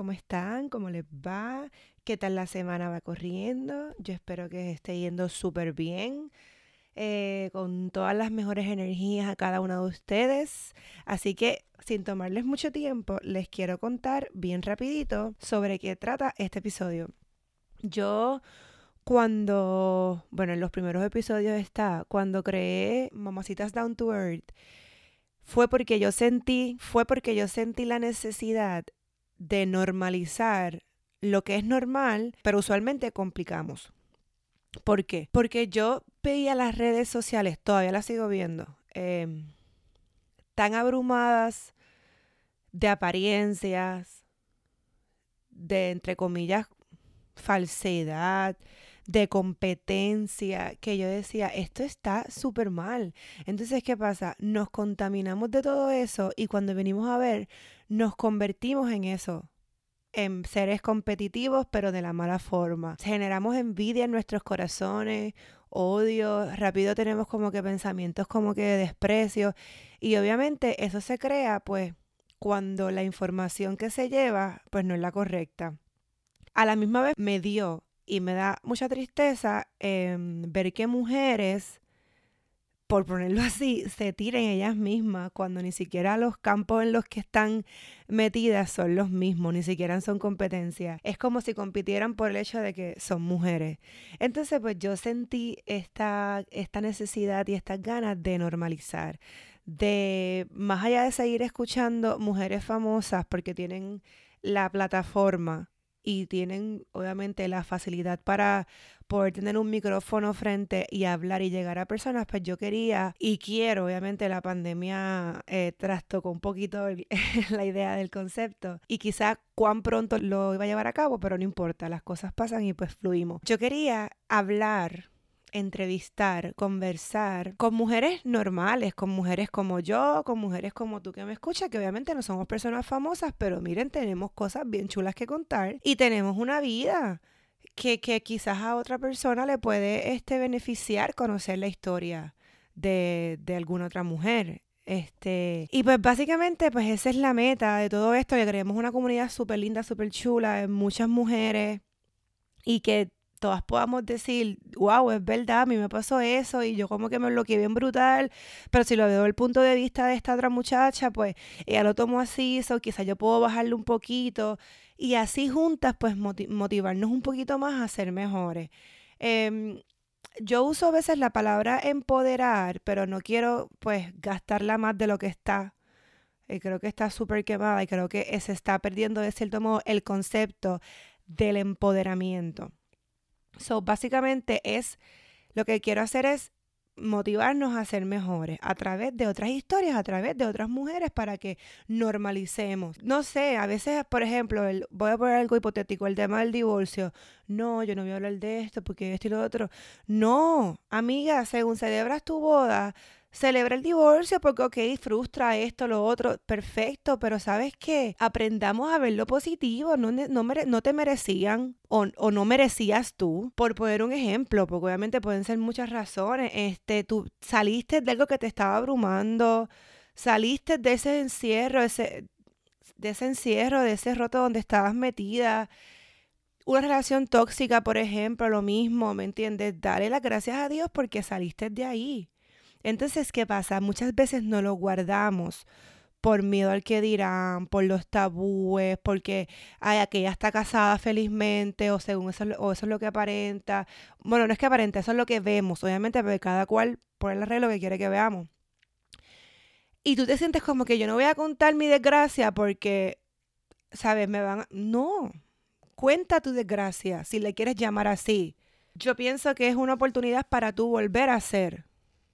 ¿Cómo están? ¿Cómo les va? ¿Qué tal la semana va corriendo? Yo espero que esté yendo súper bien, eh, con todas las mejores energías a cada uno de ustedes. Así que, sin tomarles mucho tiempo, les quiero contar bien rapidito sobre qué trata este episodio. Yo cuando, bueno, en los primeros episodios está, cuando creé Mamacitas Down to Earth, fue porque yo sentí, fue porque yo sentí la necesidad de normalizar lo que es normal, pero usualmente complicamos. ¿Por qué? Porque yo veía las redes sociales, todavía las sigo viendo, em, tan abrumadas de apariencias, de, entre comillas, falsedad, de competencia, que yo decía, esto está súper mal. Entonces, ¿qué pasa? Nos contaminamos de todo eso y cuando venimos a ver, nos convertimos en eso, en seres competitivos, pero de la mala forma. Generamos envidia en nuestros corazones, odio, rápido tenemos como que pensamientos como que de desprecio y obviamente eso se crea pues cuando la información que se lleva pues no es la correcta. A la misma vez me dio y me da mucha tristeza em, ver que mujeres, por ponerlo así, se tiren ellas mismas cuando ni siquiera los campos en los que están metidas son los mismos, ni siquiera son competencias. Es como si compitieran por el hecho de que son mujeres. Entonces, pues yo sentí esta, esta necesidad y estas ganas de normalizar, de, más allá de seguir escuchando mujeres famosas porque tienen la plataforma y tienen obviamente la facilidad para poder tener un micrófono frente y hablar y llegar a personas, pues yo quería y quiero, obviamente la pandemia eh, trastocó un poquito la idea del concepto y quizá cuán pronto lo iba a llevar a cabo, pero no importa, las cosas pasan y pues fluimos. Yo quería hablar entrevistar, conversar con mujeres normales, con mujeres como yo, con mujeres como tú que me escuchas, que obviamente no somos personas famosas, pero miren, tenemos cosas bien chulas que contar y tenemos una vida que, que quizás a otra persona le puede este, beneficiar conocer la historia de, de alguna otra mujer. Este, y pues básicamente, pues esa es la meta de todo esto, que creemos una comunidad súper linda, súper chula, muchas mujeres y que todas podamos decir, wow, es verdad, a mí me pasó eso y yo como que me bloqueé bien brutal, pero si lo veo el punto de vista de esta otra muchacha, pues ella lo tomó así, o quizás yo puedo bajarle un poquito y así juntas pues motivarnos un poquito más a ser mejores. Em, yo uso a veces la palabra empoderar, pero no quiero pues gastarla más de lo que está. Eh, creo que está súper quemada y creo que se está perdiendo de cierto modo el concepto del empoderamiento. So, básicamente es, lo que quiero hacer es motivarnos a ser mejores a través de otras historias, a través de otras mujeres para que normalicemos. No sé, a veces, por ejemplo, el, voy a poner algo hipotético, el tema del divorcio. No, yo no voy a hablar de esto porque esto y lo otro. No, amiga, según celebras tu boda, celebra el divorcio porque, ok, frustra esto, lo otro, perfecto, pero ¿sabes qué? Aprendamos a ver lo positivo, no, no, no te merecían o, o, no merecías tú, por poner un ejemplo, porque obviamente pueden ser muchas razones, este, tú saliste de algo que te estaba abrumando, saliste de ese encierro, ese, de ese encierro, de ese roto donde estabas metida, una relación tóxica, por ejemplo, lo mismo, ¿me entiendes? Dale las gracias a Dios porque saliste de ahí. Entonces, ¿qué pasa? Muchas veces no lo guardamos por miedo al que dirán, por los tabúes, porque ay, aquella está casada felizmente, o según eso, o eso es lo que aparenta. Bueno, no es que aparenta, eso es lo que vemos, obviamente, porque cada cual por el arreglo que quiere que veamos. Y tú te sientes como que yo no voy a contar mi desgracia porque, ¿sabes? Me van a... No, cuenta tu desgracia, si le quieres llamar así. Yo pienso que es una oportunidad para tú volver a ser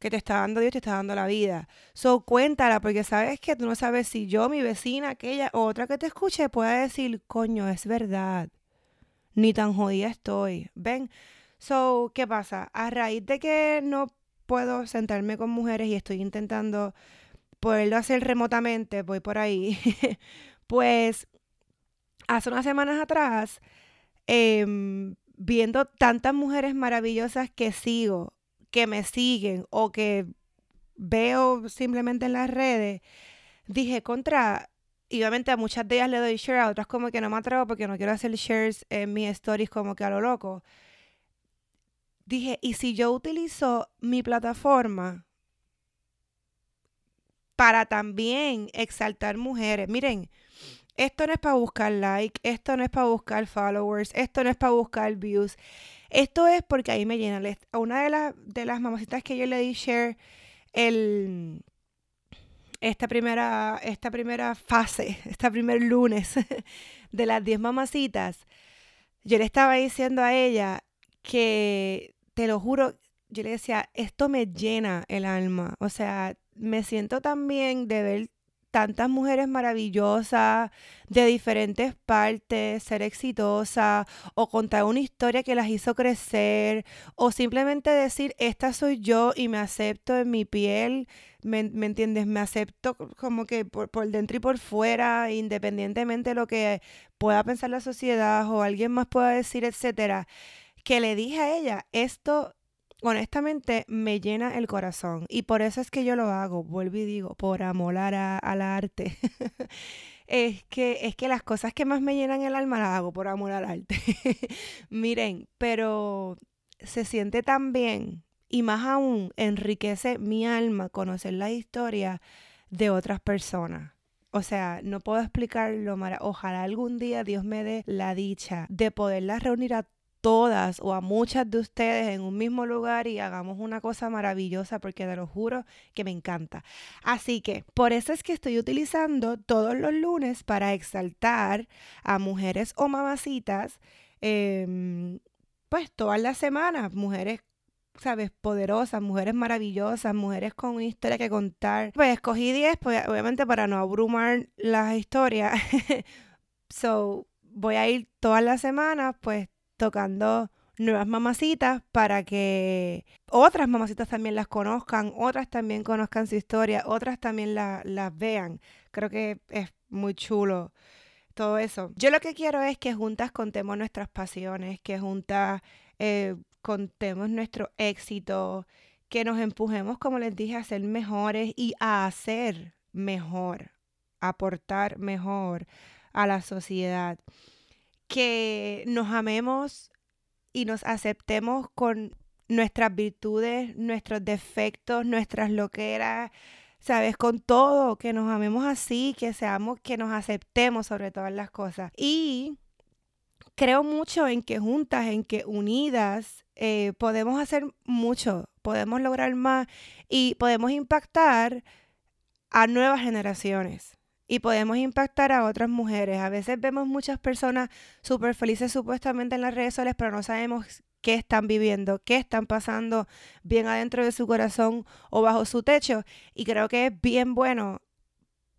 que te está dando Dios, te está dando la vida. So, cuéntala, porque sabes que tú no sabes si yo, mi vecina, aquella o otra que te escuche pueda decir, coño, es verdad. Ni tan jodida estoy. Ven. So, ¿qué pasa? A raíz de que no puedo sentarme con mujeres y estoy intentando poderlo hacer remotamente, voy por ahí, pues hace unas semanas atrás, em, viendo tantas mujeres maravillosas que sigo, que me siguen o que veo simplemente en las redes, dije contra, y obviamente a muchas de ellas le doy share, a otras como que no me atrevo porque no quiero hacer shares en mis stories como que a lo loco. Dije, ¿y si yo utilizo mi plataforma para también exaltar mujeres? Miren, esto no es para buscar like, esto no es para buscar followers, esto no es para buscar views. Esto es porque ahí me llena. A una de, las de las mamacitas que yo le di share el, esta, primera, esta primera fase, este primer lunes de las 10 mamacitas, yo le estaba diciendo a ella que, te lo juro, yo le decía, esto me llena el alma. O sea, me siento tan bien de ver tantas mujeres maravillosas de diferentes partes, ser exitosa o contar una historia que las hizo crecer o simplemente decir, esta soy yo y me acepto en mi piel, ¿me, entiendes? Me acepto como que por, por, dentro y por fuera, independientemente de lo que pueda pensar la sociedad o alguien más pueda decir, etcétera. Que le dije a ella, esto honestamente me llena el corazón y por eso es que yo lo hago, vuelvo y digo, por amor a, al arte. es que es que las cosas que más me llenan el alma las hago por amor al arte. Miren, pero se siente tan bien y más aún enriquece mi alma conocer la historia de otras personas. O sea, no puedo explicarlo, Ojalá algún día Dios me dé la dicha de poderlas reunir a todas o a muchas de ustedes en un mismo lugar y hagamos una cosa maravillosa porque te lo juro que me encanta. Así que por eso es que estoy utilizando todos los lunes para exaltar a mujeres o mamacitas, em, pues todas las semanas, mujeres ¿sabes? Poderosas, mujeres maravillosas, mujeres con una historia que contar. Pues escogí 10, pues, obviamente para no abrumar las historias. so, voy a ir todas las semanas, pues tocando nuevas mamacitas para que otras mamacitas también las conozcan, otras también conozcan su historia, otras también las vean. Creo que es muy chulo todo eso. Yo lo que quiero es que juntas contemos nuestras pasiones, que juntas eh, contemos nuestro éxito, que nos empujemos, como les dije, a ser mejores y a hacer mejor, aportar mejor a la sociedad. Que nos amemos y nos aceptemos con nuestras virtudes, nuestros defectos, nuestras loqueras, ¿sabes? Con todo, que nos amemos así, que seamos, que nos aceptemos sobre todas las cosas. Y creo mucho en que juntas, en que unidas, eh, podemos hacer mucho, podemos lograr más y podemos impactar a nuevas generaciones y podemos impactar a otras mujeres. A veces vemos muchas personas súper felices supuestamente en las redes sociales, pero no sabemos qué están viviendo, qué están pasando bien adentro de su corazón o bajo su techo. Y creo que es bien bueno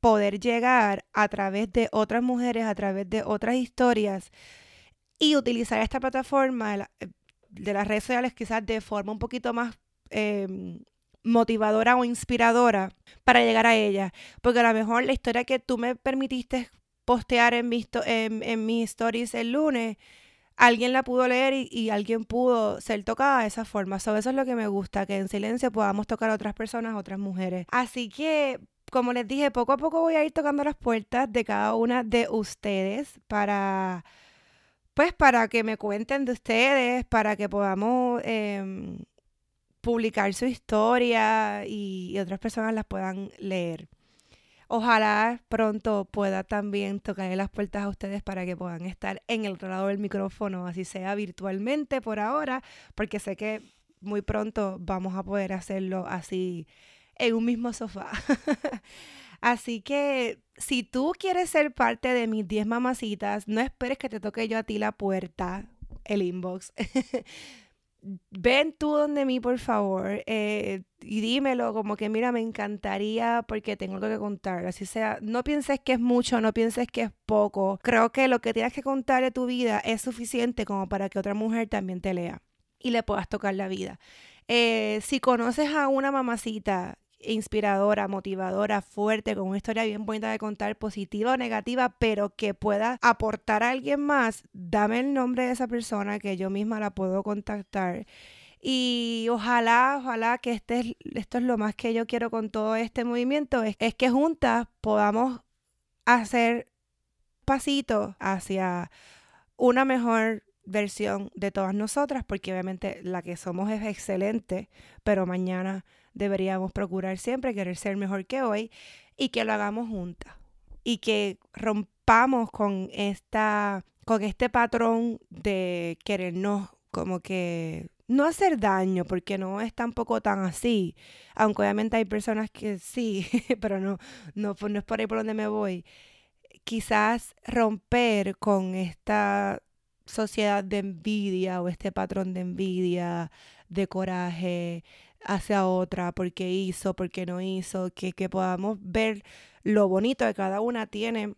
poder llegar a través de otras mujeres, a través de otras historias y utilizar esta plataforma de, las redes sociales quizás de forma un poquito más em, motivadora o inspiradora para llegar a ella. Porque a lo mejor la historia que tú me permitiste postear en mis, en, en mis stories el lunes alguien la pudo leer y, alguien pudo ser tocada de esa forma. eso es lo que me gusta, que en silencio podamos tocar a otras personas, otras mujeres. Así que, como les dije, poco a poco voy a ir tocando las puertas de cada una de ustedes para, pues, para que me cuenten de ustedes, para que podamos em, publicar su historia y otras personas las puedan leer. Ojalá pronto pueda también tocarle las puertas a ustedes para que puedan estar en el otro lado del micrófono, así sea virtualmente por ahora, porque sé que muy pronto vamos a poder hacerlo así en un mismo sofá. así que si tú quieres ser parte de mis 10 mamacitas, no esperes que te toque yo a ti la puerta, el inbox. ven tú donde mí, por favor, eh, y dímelo, como que mira, me encantaría porque tengo algo que contar. Así sea, no pienses que es mucho, no pienses que es poco. Creo que lo que tienes que contar de tu vida es suficiente como para que otra mujer también te lea y le puedas tocar la vida. Eh, si conoces a una mamacita inspiradora, motivadora, fuerte, con una historia bien bonita de contar, positiva o negativa, pero que pueda aportar a alguien más, dame el nombre de esa persona que yo misma la puedo contactar. Y ojalá, ojalá que este, esto es lo más que yo quiero con todo este movimiento, es, es que juntas podamos hacer pasitos hacia una mejor versión de todas nosotras, porque obviamente la que somos es excelente, pero mañana deberíamos procurar siempre querer ser mejor que hoy y que lo hagamos juntas y que rompamos con esta con este patrón de querernos como que no hacer daño, porque no es tampoco tan así, aunque obviamente hay personas que sí, pero no, no, no es por ahí por donde me voy. Quizás romper con esta sociedad de envidia o este patrón de envidia, de coraje, hacia otra, porque hizo, porque no hizo, que, que podamos ver lo bonito que cada una tiene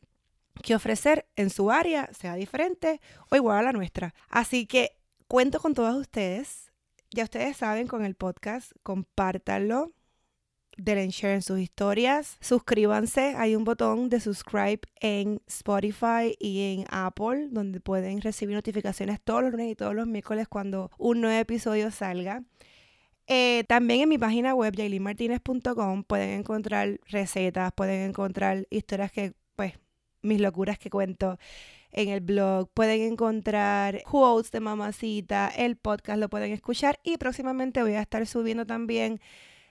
que ofrecer en su área, sea diferente o igual a la nuestra. Así que cuento con todos ustedes. Ya ustedes saben con el podcast, compártanlo, denle share en sus historias, suscríbanse, hay un botón de subscribe en Spotify y en Apple donde pueden recibir notificaciones todos los lunes y todos los miércoles cuando un nuevo episodio salga. Eh, también en mi página web, jailinmartinez.com, pueden encontrar recetas, pueden encontrar historias que, pues, mis locuras que cuento en el blog, pueden encontrar quotes de mamacita, el podcast lo pueden escuchar y próximamente voy a estar subiendo también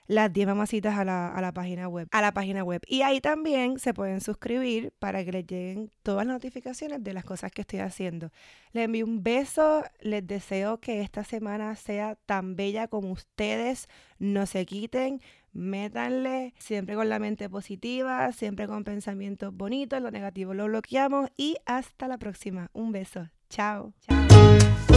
las 10 mamacitas a la, a la, página web, a la página web. Y ahí también se pueden suscribir para que les lleguen todas las notificaciones de las cosas que estoy haciendo. Les envío un beso, les deseo que esta semana sea tan bella como ustedes, no se quiten, métanle siempre con la mente positiva, siempre con pensamientos bonitos, lo negativo lo bloqueamos y hasta la próxima. Un beso. Chao. Chao.